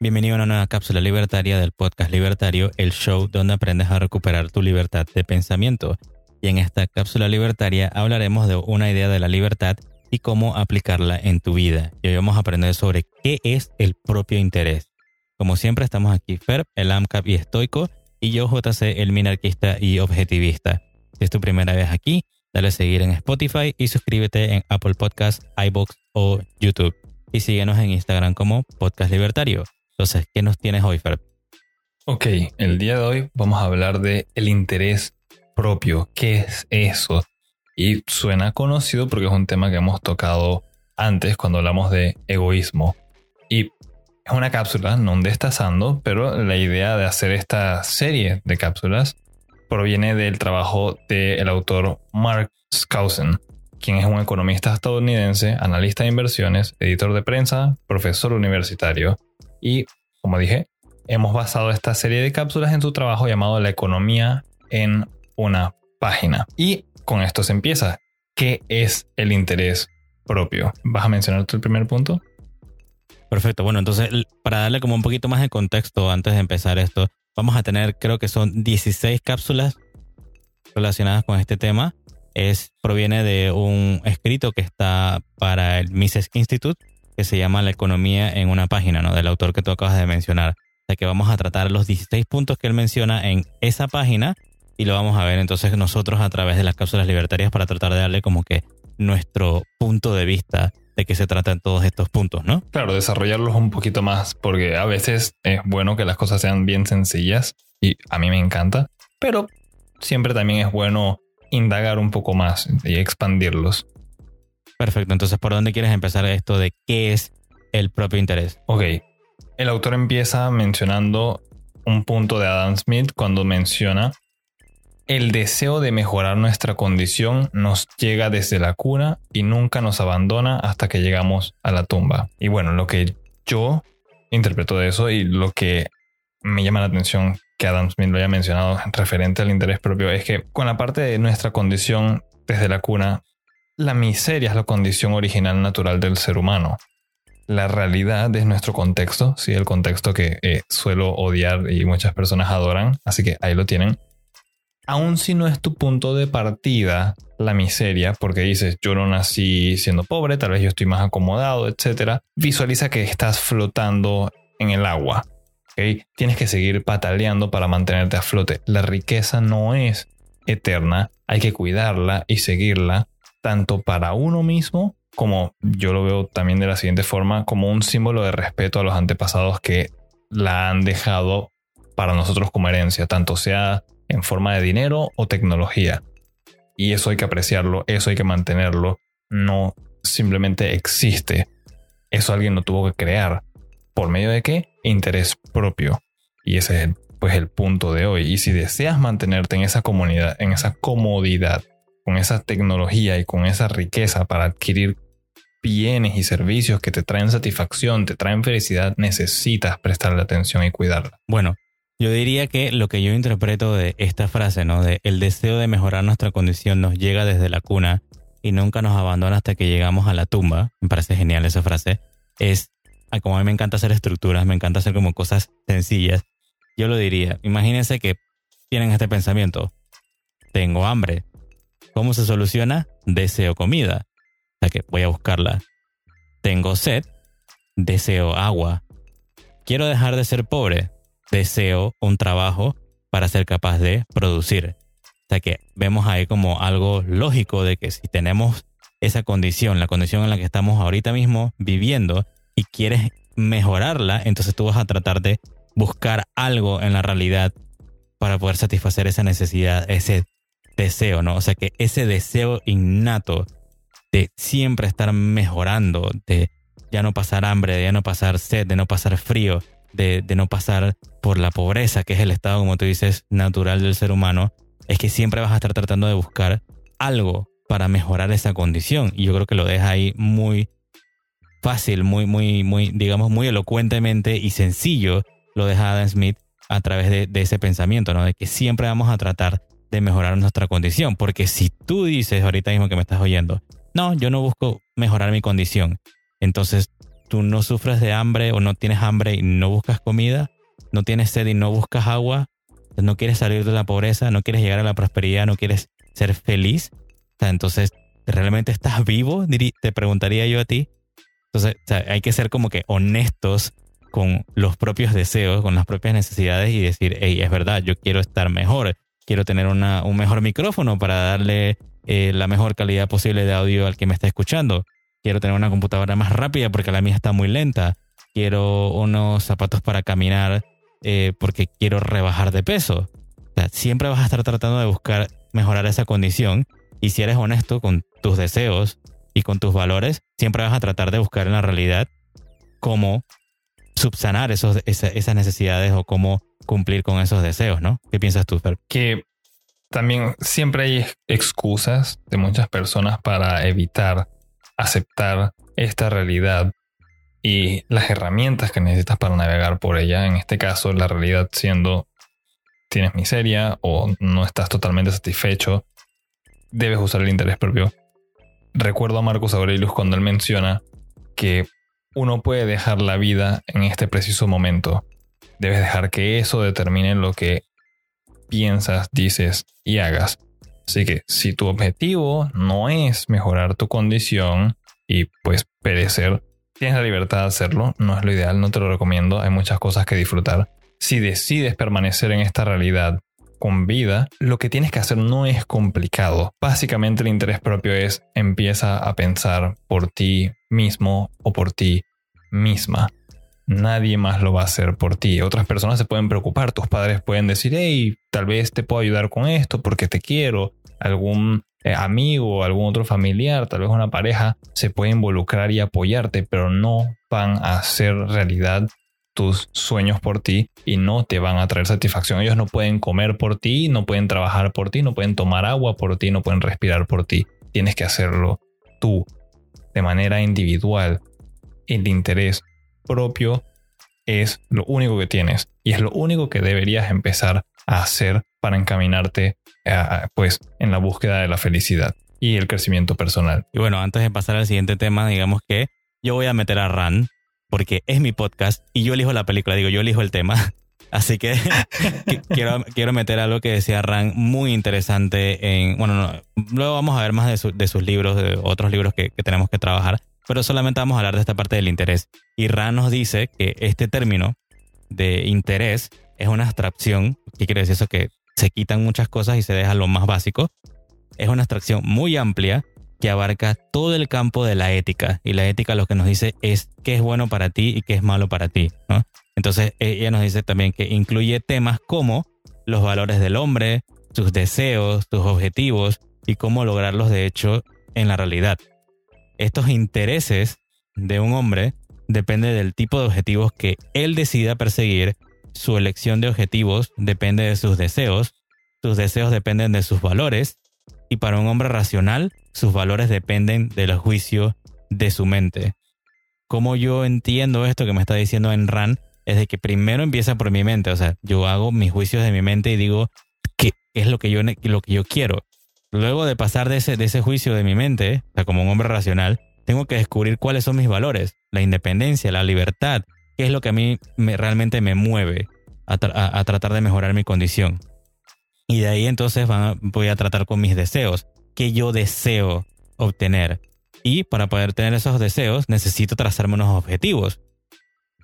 Bienvenido a una nueva cápsula libertaria del podcast Libertario, el show donde aprendes a recuperar tu libertad de pensamiento. Y en esta cápsula libertaria hablaremos de una idea de la libertad y cómo aplicarla en tu vida. Y hoy vamos a aprender sobre qué es el propio interés. Como siempre estamos aquí Ferb, el AMCAP y estoico, y yo JC, el minarquista y objetivista. Si es tu primera vez aquí, dale a seguir en Spotify y suscríbete en Apple Podcasts, iBox o YouTube. Y síguenos en Instagram como Podcast Libertario. Entonces, ¿qué nos tienes hoy, Ferb? Ok, el día de hoy vamos a hablar de el interés propio. ¿Qué es eso? Y suena conocido porque es un tema que hemos tocado antes cuando hablamos de egoísmo. Y es una cápsula, no destazando, pero la idea de hacer esta serie de cápsulas proviene del trabajo del autor Mark Skousen, quien es un economista estadounidense, analista de inversiones, editor de prensa, profesor universitario. Y, como dije, hemos basado esta serie de cápsulas en su trabajo llamado La economía en una página. Y con esto se empieza. ¿Qué es el interés propio? ¿Vas a mencionar el primer punto? Perfecto. Bueno, entonces, para darle como un poquito más de contexto antes de empezar esto, vamos a tener, creo que son 16 cápsulas relacionadas con este tema. Es, proviene de un escrito que está para el Mises Institute, que se llama La economía en una página, ¿no? Del autor que tú acabas de mencionar. O que vamos a tratar los 16 puntos que él menciona en esa página y lo vamos a ver entonces nosotros a través de las cápsulas libertarias para tratar de darle como que nuestro punto de vista de qué se tratan todos estos puntos, ¿no? Claro, desarrollarlos un poquito más, porque a veces es bueno que las cosas sean bien sencillas y a mí me encanta, pero siempre también es bueno indagar un poco más y expandirlos. Perfecto, entonces ¿por dónde quieres empezar esto de qué es el propio interés? Ok, el autor empieza mencionando un punto de Adam Smith cuando menciona el deseo de mejorar nuestra condición nos llega desde la cuna y nunca nos abandona hasta que llegamos a la tumba. Y bueno, lo que yo interpreto de eso y lo que me llama la atención que Adam Smith lo haya mencionado referente al interés propio es que con la parte de nuestra condición desde la cuna, la miseria es la condición original natural del ser humano. La realidad es nuestro contexto, sí, el contexto que eh, suelo odiar y muchas personas adoran, así que ahí lo tienen aun si no es tu punto de partida la miseria, porque dices, yo no nací siendo pobre, tal vez yo estoy más acomodado, etc. Visualiza que estás flotando en el agua. Tienes que seguir pataleando para mantenerte a flote. La riqueza no es eterna, hay que cuidarla y seguirla, tanto para uno mismo como yo lo veo también de la siguiente forma, como un símbolo de respeto a los antepasados que la han dejado para nosotros como herencia, tanto sea en forma de dinero o tecnología. Y eso hay que apreciarlo, eso hay que mantenerlo. No simplemente existe. Eso alguien lo tuvo que crear. ¿Por medio de qué? Interés propio. Y ese es pues, el punto de hoy. Y si deseas mantenerte en esa comunidad, en esa comodidad, con esa tecnología y con esa riqueza para adquirir bienes y servicios que te traen satisfacción, te traen felicidad, necesitas prestarle atención y cuidarla. Bueno, yo diría que lo que yo interpreto de esta frase, ¿no? De el deseo de mejorar nuestra condición nos llega desde la cuna y nunca nos abandona hasta que llegamos a la tumba. Me parece genial esa frase. Es, como a mí me encanta hacer estructuras, me encanta hacer como cosas sencillas. Yo lo diría, imagínense que tienen este pensamiento. Tengo hambre. ¿Cómo se soluciona? Deseo comida. O sea que voy a buscarla. Tengo sed. Deseo agua. Quiero dejar de ser pobre deseo un trabajo para ser capaz de producir. O sea que vemos ahí como algo lógico de que si tenemos esa condición, la condición en la que estamos ahorita mismo viviendo y quieres mejorarla, entonces tú vas a tratar de buscar algo en la realidad para poder satisfacer esa necesidad, ese deseo, ¿no? O sea que ese deseo innato de siempre estar mejorando, de ya no pasar hambre, de ya no pasar sed, de no pasar frío, de, no pasar por la pobreza, que es el estado, como tú dices, natural del ser humano, es que siempre vas a estar tratando de buscar algo para mejorar esa condición. Y yo creo que lo deja ahí muy fácil, muy, muy, muy, digamos, muy elocuentemente y sencillo, lo deja Adam Smith a través de, ese pensamiento, ¿no? De que siempre vamos a tratar de mejorar nuestra condición. Porque si tú dices ahorita mismo que me estás oyendo, no, yo no busco mejorar mi condición, entonces tú no sufres de hambre o no tienes hambre y no buscas comida, no tienes sed y no buscas agua, no quieres salir de la pobreza, no quieres llegar a la prosperidad, no quieres ser feliz, entonces, ¿realmente estás vivo? Te preguntaría yo a ti. Entonces, hay que ser como que honestos con los propios deseos, con las propias necesidades y decir, hey, es verdad, yo quiero estar mejor, quiero tener una, un mejor micrófono para darle eh, la mejor calidad posible de audio al que me está escuchando. Quiero tener una computadora más rápida porque la mía está muy lenta. Quiero unos zapatos para caminar eh, porque quiero rebajar de peso. siempre vas a estar tratando de buscar mejorar esa condición y si eres honesto con tus deseos y con tus valores, siempre vas a tratar de buscar en la realidad cómo subsanar esos, esas necesidades o cómo cumplir con esos deseos, ¿no? ¿Qué piensas tú, Fer? Que también siempre hay excusas de muchas personas para evitar aceptar esta realidad y las herramientas que necesitas para navegar por ella. En este caso, la realidad siendo tienes miseria o no estás totalmente satisfecho, debes usar el interés propio. Recuerdo a Marcus Aurelius cuando él menciona que uno puede dejar la vida en este preciso momento. Debes dejar que eso determine lo que piensas, dices y hagas. Así que si tu objetivo no es mejorar tu condición y pues perecer, tienes la libertad de hacerlo, no es lo ideal, no te lo recomiendo, hay muchas cosas que disfrutar. Si decides permanecer en esta realidad con vida, lo que tienes que hacer no es complicado. Básicamente el interés propio es empieza a pensar por ti mismo o por ti misma nadie más lo va a hacer por ti. Otras personas se pueden preocupar, tus padres pueden decir, hey, tal vez te puedo ayudar con esto porque te quiero. Algún eh, amigo, algún otro familiar, tal vez una pareja, se puede involucrar y apoyarte, pero no van a hacer realidad tus sueños por ti y no te van a traer satisfacción. Ellos no pueden comer por ti, no pueden trabajar por ti, no pueden tomar agua por ti, no pueden respirar por ti. Tienes que hacerlo tú, de manera individual. El interés propio es lo único que tienes y es lo único que deberías empezar a hacer para encaminarte pues en la búsqueda de la felicidad y el crecimiento personal. Y bueno, antes de pasar al siguiente tema, digamos que yo voy a meter a Ran porque es mi podcast y yo elijo la película, digo, yo elijo el tema. Así que quiero, quiero meter algo que decía Ran muy interesante en, bueno, luego vamos a ver más de, de sus libros, de otros libros que, que tenemos que trabajar, pero solamente vamos a hablar de esta parte del interés. Y Rand nos dice que este término de interés es una abstracción. ¿Qué quiere decir eso? Que se quitan muchas cosas y se deja lo más básico. Es una abstracción muy amplia que abarca todo el campo de la ética. Y la ética lo que nos dice es qué es bueno para ti y qué es malo para ti. Entonces ella nos dice también que incluye temas como los valores del hombre, sus deseos, sus objetivos y cómo lograrlos de hecho en la realidad estos intereses de un hombre depende del tipo de objetivos que él decida perseguir. Su elección de objetivos depende de sus deseos. Sus deseos dependen de sus valores. Y para un hombre racional, sus valores dependen del juicio de su mente. Como yo entiendo esto que me está diciendo en Ran, es de que primero empieza por mi mente. O sea, yo hago mis juicios de mi mente y digo qué es lo que yo, lo que yo quiero. Luego de pasar de ese, de ese juicio de mi mente, o sea, como un hombre racional, tengo que descubrir cuáles son mis valores, la independencia, la libertad, qué es lo que a mí me, realmente me mueve a, tratar de mejorar mi condición. Y de ahí entonces voy a tratar con mis deseos, qué yo deseo obtener. Y para poder tener esos deseos necesito trazarme unos objetivos.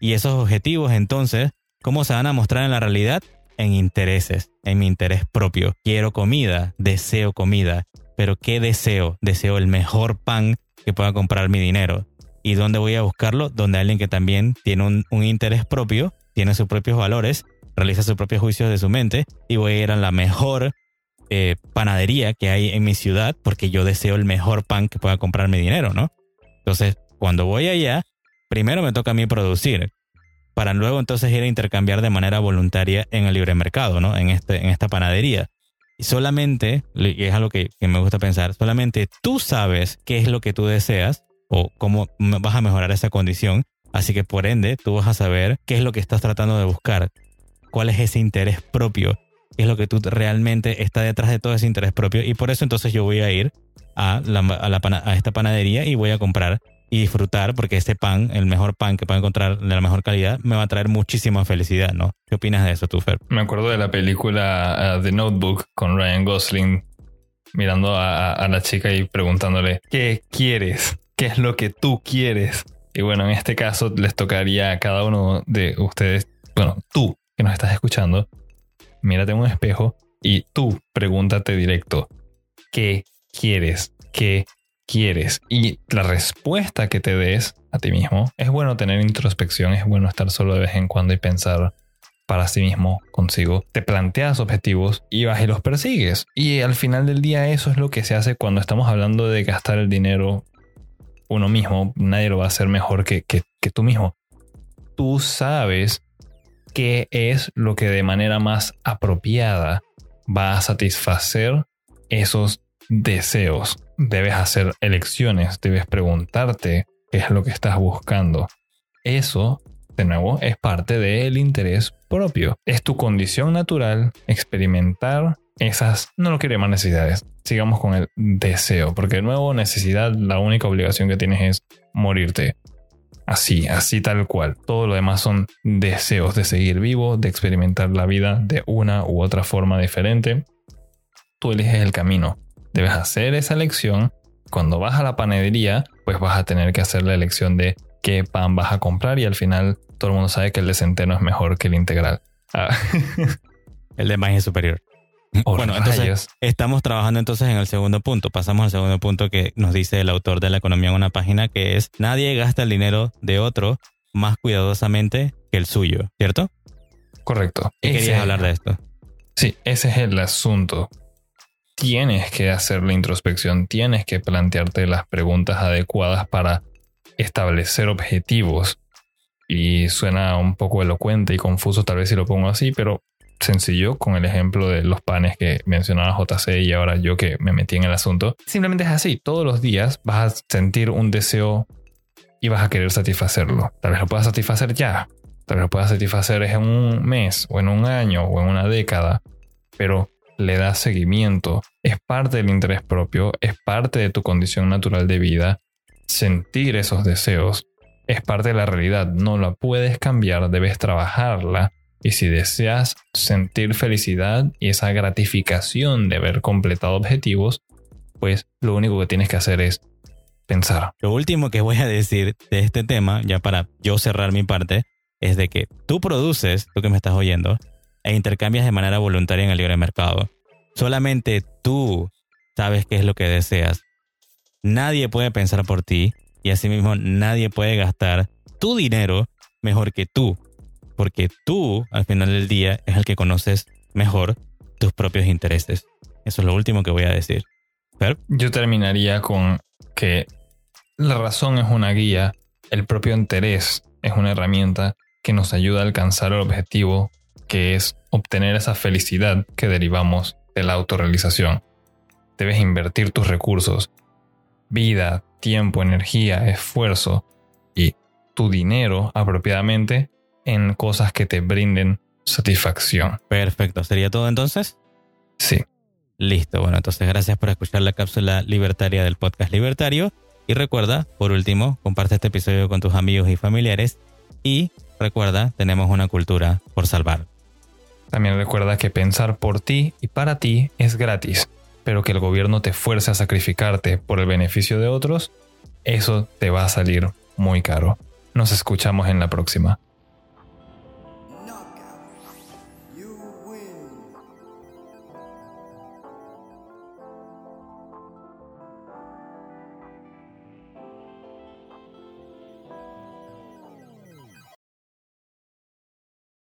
Y esos objetivos entonces, ¿cómo se van a mostrar en la realidad? en intereses, en mi interés propio. Quiero comida, deseo comida, pero ¿qué deseo? Deseo el mejor pan que pueda comprar mi dinero. ¿Y dónde voy a buscarlo? Donde alguien que también tiene un, interés propio, tiene sus propios valores, realiza sus propios juicios de su mente y voy a ir a la mejor eh, panadería que hay en mi ciudad porque yo deseo el mejor pan que pueda comprar mi dinero, ¿no? Entonces, cuando voy allá, primero me toca a mí producir para luego entonces ir a intercambiar de manera voluntaria en el libre mercado, ¿no? En, este, en esta panadería. Y solamente, y es algo que, que me gusta pensar, solamente tú sabes qué es lo que tú deseas o cómo vas a mejorar esa condición. Así que por ende, tú vas a saber qué es lo que estás tratando de buscar, cuál es ese interés propio, es lo que tú realmente está detrás de todo ese interés propio. Y por eso entonces yo voy a ir a, a esta panadería y voy a comprar y disfrutar, porque este pan, el mejor pan que puedo encontrar de la mejor calidad, me va a traer muchísima felicidad, ¿no? ¿Qué opinas de eso tú, Fer? Me acuerdo de la película uh, The Notebook con Ryan Gosling mirando a, a, la chica y preguntándole, ¿qué quieres? ¿Qué es lo que tú quieres? Y bueno, en este caso les tocaría a cada uno de ustedes, bueno, tú que nos estás escuchando, mírate en un espejo y tú pregúntate directo, ¿qué quieres? ¿Qué quieres? Y la respuesta que te des a ti mismo, es bueno tener introspección, es bueno estar solo de vez en cuando y pensar para sí mismo, consigo. Te planteas objetivos y vas y los persigues. Y al final del día eso es lo que se hace cuando estamos hablando de gastar el dinero uno mismo. Nadie lo va a hacer mejor que, que, que tú mismo. Tú sabes qué es lo que de manera más apropiada va a satisfacer esos deseos. Debes hacer elecciones, debes preguntarte qué es lo que estás buscando. Eso, de nuevo, es parte del interés propio. Es tu condición natural experimentar esas, no lo quiero llamar necesidades, sigamos con el deseo, porque de nuevo necesidad, la única obligación que tienes es morirte. Así, así tal cual. Todo lo demás son deseos de seguir vivo, de experimentar la vida de una u otra forma diferente. Tú eliges el camino. Debes hacer esa elección. Cuando vas a la panadería, pues vas a tener que hacer la elección de qué pan vas a comprar y al final todo el mundo sabe que el de centeno es mejor que el integral. Ah. el de maíz es superior. Bueno, entonces estamos trabajando entonces en el segundo punto. Pasamos al segundo punto que nos dice el autor de la economía en una página que es nadie gasta el dinero de otro más cuidadosamente que el suyo, ¿cierto? Correcto. ¿Qué querías hablar de esto? Sí, ese es el asunto. Tienes que hacer la introspección, tienes que plantearte las preguntas adecuadas para establecer objetivos. Y suena un poco elocuente y confuso tal vez si lo pongo así, pero sencillo con el ejemplo de los panes que mencionaba JC y ahora yo que me metí en el asunto. Simplemente es así, todos los días vas a sentir un deseo y vas a querer satisfacerlo. Tal vez lo puedas satisfacer ya, tal vez lo puedas satisfacer en un mes o en un año o en una década, pero le das seguimiento, es parte del interés propio, es parte de tu condición natural de vida. Sentir esos deseos es parte de la realidad, no la puedes cambiar, debes trabajarla y si deseas sentir felicidad y esa gratificación de haber completado objetivos, pues lo único que tienes que hacer es pensar. Lo último que voy a decir de este tema, ya para yo cerrar mi parte, es de que tú produces, tú que me estás oyendo, e intercambias de manera voluntaria en el libre mercado. Solamente tú sabes qué es lo que deseas. Nadie puede pensar por ti y asimismo nadie puede gastar tu dinero mejor que tú porque tú, al final del día, es el que conoces mejor tus propios intereses. Eso es lo último que voy a decir. Yo terminaría con que la razón es una guía, el propio interés es una herramienta que nos ayuda a alcanzar el objetivo que es obtener esa felicidad que derivamos de la autorrealización. Debes invertir tus recursos, vida, tiempo, energía, esfuerzo y tu dinero apropiadamente en cosas que te brinden satisfacción. Perfecto. ¿Sería todo entonces? Sí. Listo. Bueno, entonces gracias por escuchar la cápsula libertaria del podcast libertario. Y recuerda, por último, comparte este episodio con tus amigos y familiares. Y recuerda, tenemos una cultura por salvar. También recuerda que pensar por ti y para ti es gratis, pero que el gobierno te fuerce a sacrificarte por el beneficio de otros, eso te va a salir muy caro. Nos escuchamos en la próxima.